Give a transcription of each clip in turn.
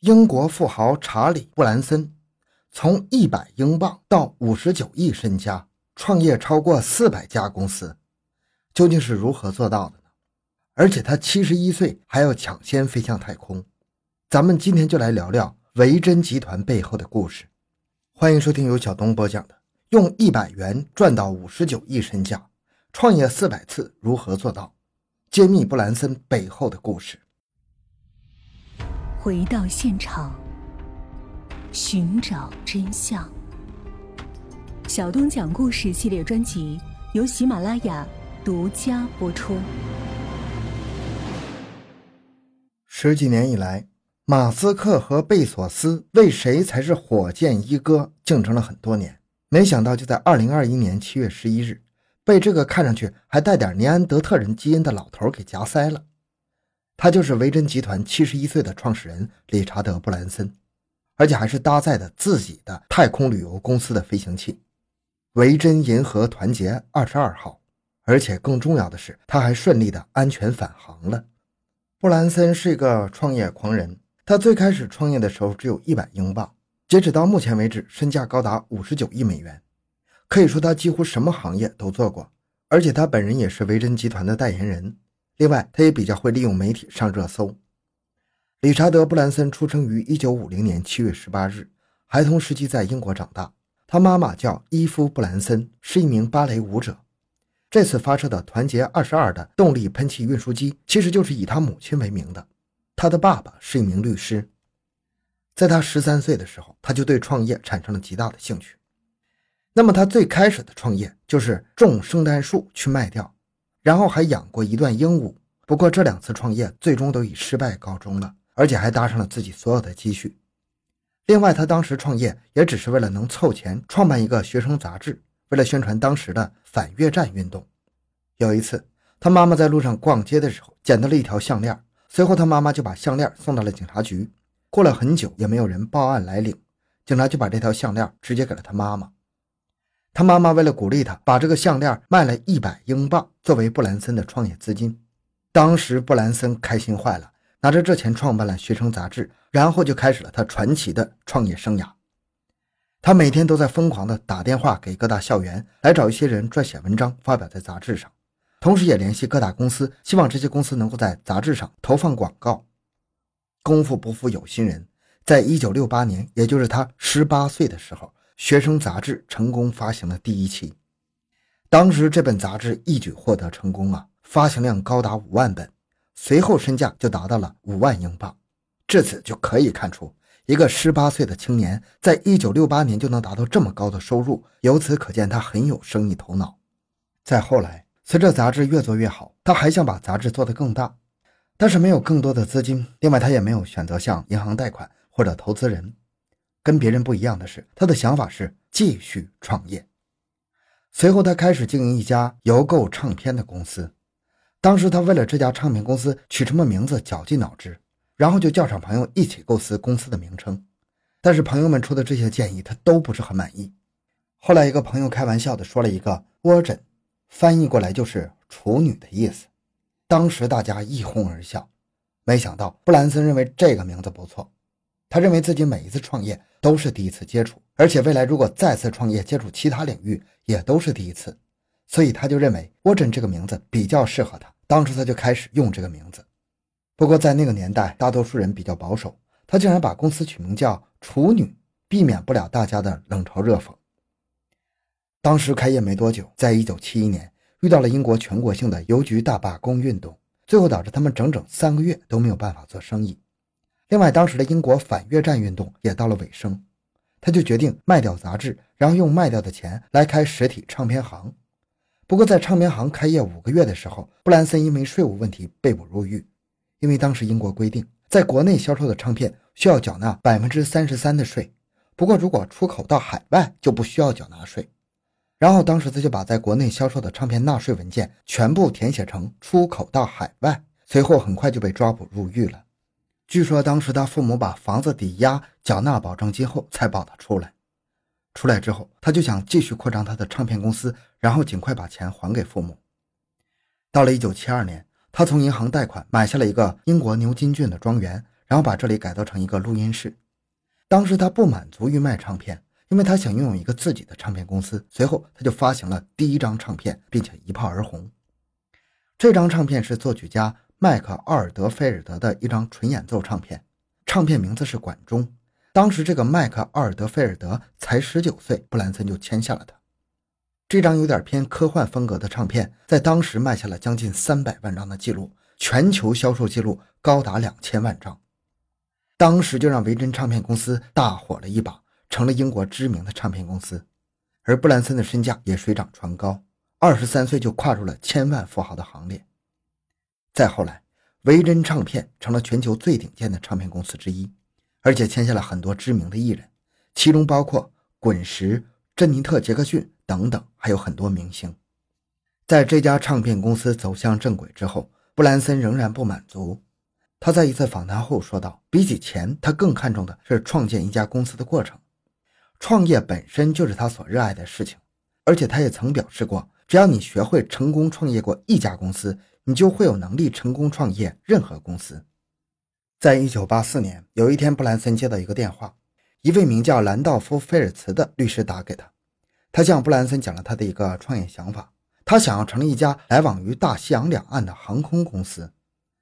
英国富豪查理·布兰森从一百英镑到五十九亿身家，创业超过四百家公司，究竟是如何做到的呢？而且他七十一岁还要抢先飞向太空。咱们今天就来聊聊维珍集团背后的故事。欢迎收听由小东播讲的《用一百元赚到五十九亿身价，创业四百次如何做到》，揭秘布兰森背后的故事。回到现场，寻找真相。小东讲故事系列专辑由喜马拉雅独家播出。十几年以来，马斯克和贝索斯为谁才是火箭一哥竞争了很多年。没想到，就在二零二一年七月十一日，被这个看上去还带点尼安德特人基因的老头给夹塞了。他就是维珍集团七十一岁的创始人理查德·布兰森，而且还是搭载的自己的太空旅游公司的飞行器——维珍银河团结二十二号。而且更重要的是，他还顺利的安全返航了。布兰森是一个创业狂人，他最开始创业的时候只有一百英镑，截止到目前为止，身价高达五十九亿美元。可以说，他几乎什么行业都做过，而且他本人也是维珍集团的代言人。另外，他也比较会利用媒体上热搜。理查德·布兰森出生于1950年7月18日，孩童时期在英国长大。他妈妈叫伊夫·布兰森，是一名芭蕾舞者。这次发射的团结22的动力喷气运输机，其实就是以他母亲为名的。他的爸爸是一名律师。在他13岁的时候，他就对创业产生了极大的兴趣。那么，他最开始的创业就是种圣诞树去卖掉。然后还养过一段鹦鹉，不过这两次创业最终都以失败告终了，而且还搭上了自己所有的积蓄。另外，他当时创业也只是为了能凑钱创办一个学生杂志，为了宣传当时的反越战运动。有一次，他妈妈在路上逛街的时候捡到了一条项链，随后他妈妈就把项链送到了警察局。过了很久也没有人报案来领，警察就把这条项链直接给了他妈妈。他妈妈为了鼓励他，把这个项链卖了一百英镑作为布兰森的创业资金。当时布兰森开心坏了，拿着这钱创办了学生杂志，然后就开始了他传奇的创业生涯。他每天都在疯狂地打电话给各大校园，来找一些人撰写文章发表在杂志上，同时也联系各大公司，希望这些公司能够在杂志上投放广告。功夫不负有心人，在一九六八年，也就是他十八岁的时候。学生杂志成功发行了第一期，当时这本杂志一举获得成功啊，发行量高达五万本，随后身价就达到了五万英镑。至此就可以看出，一个十八岁的青年在一九六八年就能达到这么高的收入，由此可见他很有生意头脑。再后来，随着杂志越做越好，他还想把杂志做得更大，但是没有更多的资金，另外他也没有选择向银行贷款或者投资人。跟别人不一样的是，他的想法是继续创业。随后，他开始经营一家邮购唱片的公司。当时，他为了这家唱片公司取什么名字绞尽脑汁，然后就叫上朋友一起构思公司的名称。但是，朋友们出的这些建议他都不是很满意。后来，一个朋友开玩笑的说了一个“ “Virgin”，”，翻译过来就是“处女”的意思。当时大家一哄而笑。没想到，布兰森认为这个名字不错。他认为自己每一次创业都是第一次接触，而且未来如果再次创业接触其他领域也都是第一次，所以他就认为沃珍这个名字比较适合他。当时他就开始用这个名字。不过在那个年代，大多数人比较保守，他竟然把公司取名叫“处女”，避免不了大家的冷嘲热讽。当时开业没多久，在一九七一年遇到了英国全国性的邮局大罢工运动，最后导致他们整整三个月都没有办法做生意。另外，当时的英国反越战运动也到了尾声，他就决定卖掉杂志，然后用卖掉的钱来开实体唱片行。不过，在唱片行开业五个月的时候，布兰森因为税务问题被捕入狱。因为当时英国规定，在国内销售的唱片需要缴纳百分之三十三的税，不过如果出口到海外就不需要缴纳税。然后，当时他就把在国内销售的唱片纳税文件全部填写成出口到海外，随后很快就被抓捕入狱了。据说当时他父母把房子抵押缴纳保证金后才保他出来。出来之后，他就想继续扩张他的唱片公司，然后尽快把钱还给父母。到了1972年，他从银行贷款买下了一个英国牛津郡的庄园，然后把这里改造成一个录音室。当时他不满足于卖唱片，因为他想拥有一个自己的唱片公司。随后他就发行了第一张唱片，并且一炮而红。这张唱片是作曲家麦克奥尔德菲尔德的一张纯演奏唱片，唱片名字是《管中》。当时这个麦克奥尔德菲尔德才十九岁，布兰森就签下了他。这张有点偏科幻风格的唱片，在当时卖下了将近三百万张的记录，全球销售记录高达两千万张。当时就让维珍唱片公司大火了一把，成了英国知名的唱片公司。而布兰森的身价也水涨船高，二十三岁就跨入了千万富豪的行列。再后来，维珍唱片成了全球最顶尖的唱片公司之一。而且签下了很多知名的艺人，其中包括滚石、珍妮特·杰克逊等等，还有很多明星。在这家唱片公司走向正轨之后，布兰森仍然不满足。他在一次访谈后说道：“比起钱，他更看重的是创建一家公司的过程。创业本身就是他所热爱的事情。而且他也曾表示过，只要你学会成功创业过一家公司，你就会有能力成功创业任何公司。”在一九八四年，有一天，布兰森接到一个电话，一位名叫兰道夫·菲尔茨的律师打给他。他向布兰森讲了他的一个创业想法，他想要成立一家来往于大西洋两岸的航空公司。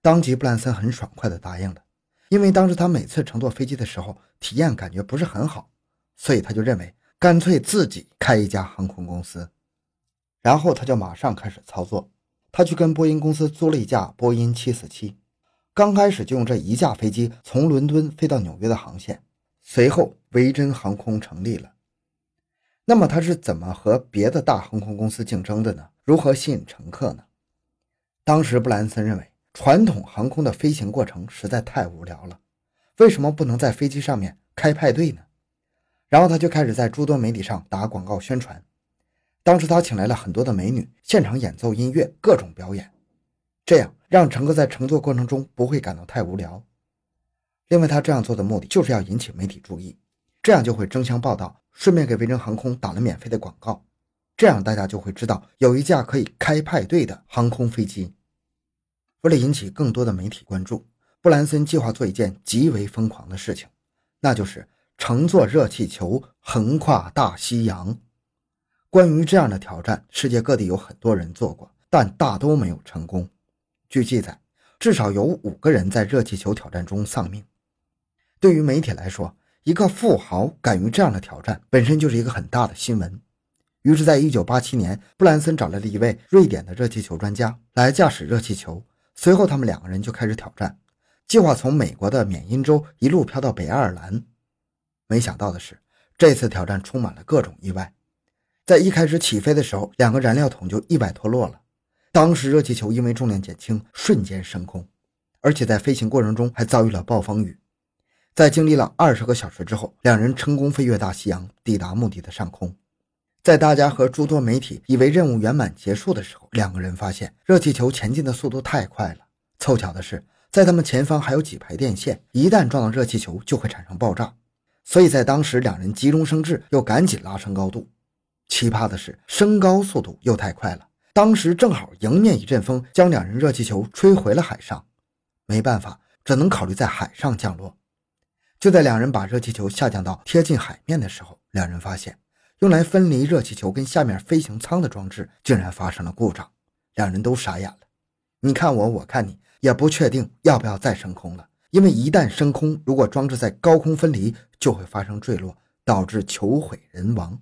当即，布兰森很爽快地答应了，因为当时他每次乘坐飞机的时候，体验感觉不是很好，所以他就认为干脆自己开一家航空公司。然后他就马上开始操作，他去跟波音公司租了一架波音七四七。刚开始就用这一架飞机从伦敦飞到纽约的航线，随后维珍航空成立了。那么他是怎么和别的大航空公司竞争的呢？如何吸引乘客呢？当时布兰森认为，传统航空的飞行过程实在太无聊了，为什么不能在飞机上面开派对呢？然后他就开始在诸多媒体上打广告宣传。当时他请来了很多的美女，现场演奏音乐，各种表演，这样。让乘客在乘坐过程中不会感到太无聊。另外，他这样做的目的就是要引起媒体注意，这样就会争相报道，顺便给维珍航空打了免费的广告，这样大家就会知道有一架可以开派对的航空飞机。为了引起更多的媒体关注，布兰森计划做一件极为疯狂的事情，那就是乘坐热气球横跨大西洋。关于这样的挑战，世界各地有很多人做过，但大都没有成功。据记载，至少有五个人在热气球挑战中丧命。对于媒体来说，一个富豪敢于这样的挑战，本身就是一个很大的新闻。于是，在一九八七年，布兰森找来了一位瑞典的热气球专家来驾驶热气球。随后，他们两个人就开始挑战，计划从美国的缅因州一路飘到北爱尔兰。没想到的是，这次挑战充满了各种意外。在一开始起飞的时候，两个燃料桶就意外脱落了。当时热气球因为重量减轻，瞬间升空，而且在飞行过程中还遭遇了暴风雨。在经历了二十个小时之后，两人成功飞越大西洋，抵达目的的上空。在大家和诸多媒体以为任务圆满结束的时候，两个人发现热气球前进的速度太快了。凑巧的是，在他们前方还有几排电线，一旦撞到热气球就会产生爆炸。所以在当时，两人急中生智，又赶紧拉升高度。奇葩的是，升高速度又太快了。当时正好迎面一阵风，将两人热气球吹回了海上。没办法，只能考虑在海上降落。就在两人把热气球下降到贴近海面的时候，两人发现用来分离热气球跟下面飞行舱的装置竟然发生了故障。两人都傻眼了。你看我，我看你，也不确定要不要再升空了。因为一旦升空，如果装置在高空分离，就会发生坠落，导致球毁人亡。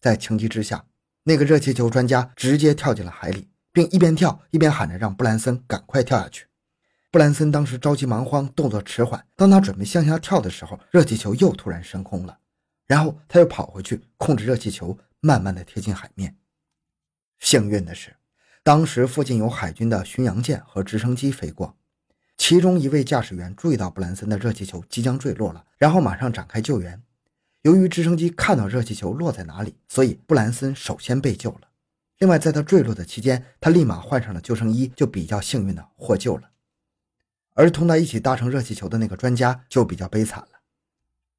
在情急之下。那个热气球专家直接跳进了海里，并一边跳一边喊着让布兰森赶快跳下去。布兰森当时着急忙慌，动作迟缓。当他准备向下跳的时候，热气球又突然升空了，然后他又跑回去控制热气球，慢慢的贴近海面。幸运的是，当时附近有海军的巡洋舰和直升机飞过，其中一位驾驶员注意到布兰森的热气球即将坠落了，然后马上展开救援。由于直升机看到热气球落在哪里，所以布兰森首先被救了。另外，在他坠落的期间，他立马换上了救生衣，就比较幸运的获救了。而同他一起搭乘热气球的那个专家就比较悲惨了。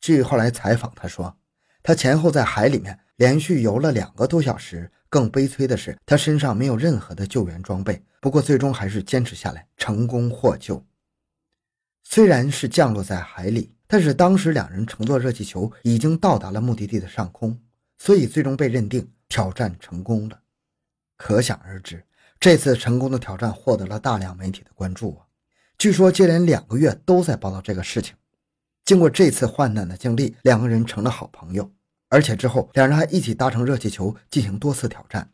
至于后来采访，他说他前后在海里面连续游了两个多小时，更悲催的是他身上没有任何的救援装备。不过最终还是坚持下来，成功获救。虽然是降落在海里，但是当时两人乘坐热气球已经到达了目的地的上空，所以最终被认定挑战成功了。可想而知，这次成功的挑战获得了大量媒体的关注啊！据说接连两个月都在报道这个事情。经过这次患难的经历，两个人成了好朋友，而且之后两人还一起搭乘热气球进行多次挑战。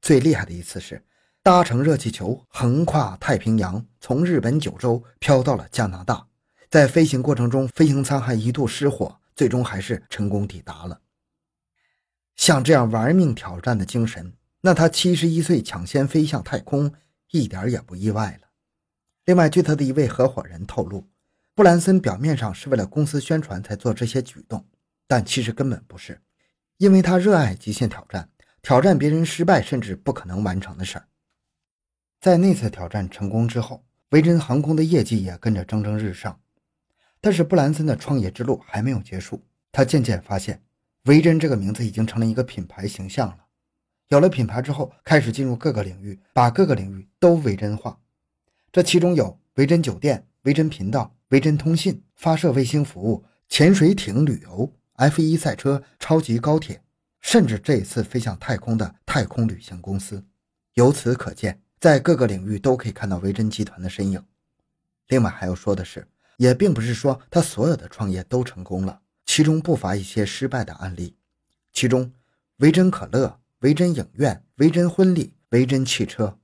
最厉害的一次是。搭乘热气球横跨太平洋，从日本九州飘到了加拿大。在飞行过程中，飞行舱还一度失火，最终还是成功抵达了。像这样玩命挑战的精神，那他七十一岁抢先飞向太空，一点也不意外了。另外，据他的一位合伙人透露，布兰森表面上是为了公司宣传才做这些举动，但其实根本不是，因为他热爱极限挑战，挑战别人失败甚至不可能完成的事儿。在那次挑战成功之后，维珍航空的业绩也跟着蒸蒸日上。但是布兰森的创业之路还没有结束，他渐渐发现，维珍这个名字已经成了一个品牌形象了。有了品牌之后，开始进入各个领域，把各个领域都维珍化。这其中有维珍酒店、维珍频道、维珍通信、发射卫星服务、潜水艇旅游、F1 赛车、超级高铁，甚至这一次飞向太空的太空旅行公司。由此可见。在各个领域都可以看到维珍集团的身影。另外还要说的是，也并不是说他所有的创业都成功了，其中不乏一些失败的案例。其中，维珍可乐、维珍影院、维珍婚礼、维珍汽车，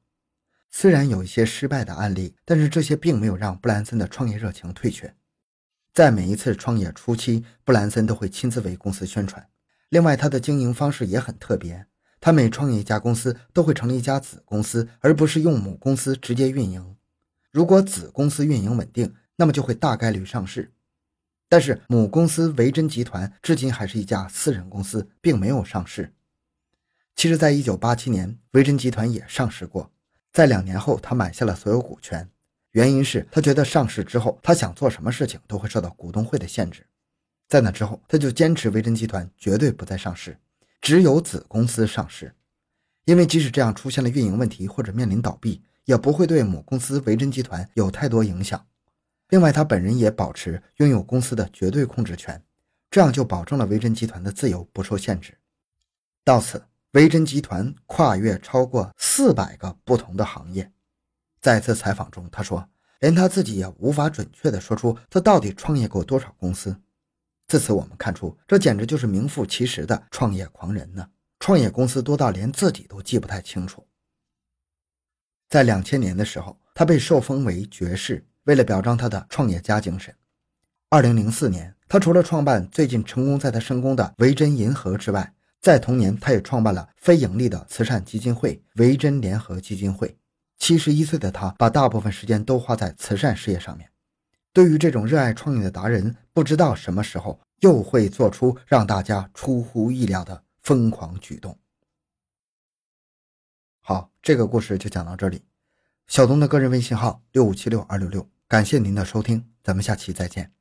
虽然有一些失败的案例，但是这些并没有让布兰森的创业热情退却。在每一次创业初期，布兰森都会亲自为公司宣传。另外，他的经营方式也很特别。他每创业一家公司，都会成立一家子公司，而不是用母公司直接运营。如果子公司运营稳定，那么就会大概率上市。但是母公司维珍集团至今还是一家私人公司，并没有上市。其实，在一九八七年，维珍集团也上市过，在两年后，他买下了所有股权，原因是他觉得上市之后，他想做什么事情都会受到股东会的限制。在那之后，他就坚持维珍集团绝对不再上市。只有子公司上市，因为即使这样出现了运营问题或者面临倒闭，也不会对母公司维珍集团有太多影响。另外，他本人也保持拥有公司的绝对控制权，这样就保证了维珍集团的自由不受限制。到此，维珍集团跨越超过四百个不同的行业。在一次采访中，他说，连他自己也无法准确地说出他到底创业过多少公司。自此，我们看出，这简直就是名副其实的创业狂人呢！创业公司多到连自己都记不太清楚。在两千年的时候，他被受封为爵士，为了表彰他的创业家精神。二零零四年，他除了创办最近成功在他深宫的维珍银河之外，在同年，他也创办了非盈利的慈善基金会维珍联合基金会。七十一岁的他，把大部分时间都花在慈善事业上面。对于这种热爱创业的达人，不知道什么时候又会做出让大家出乎意料的疯狂举动。好，这个故事就讲到这里。小东的个人微信号六五七六二六六，感谢您的收听，咱们下期再见。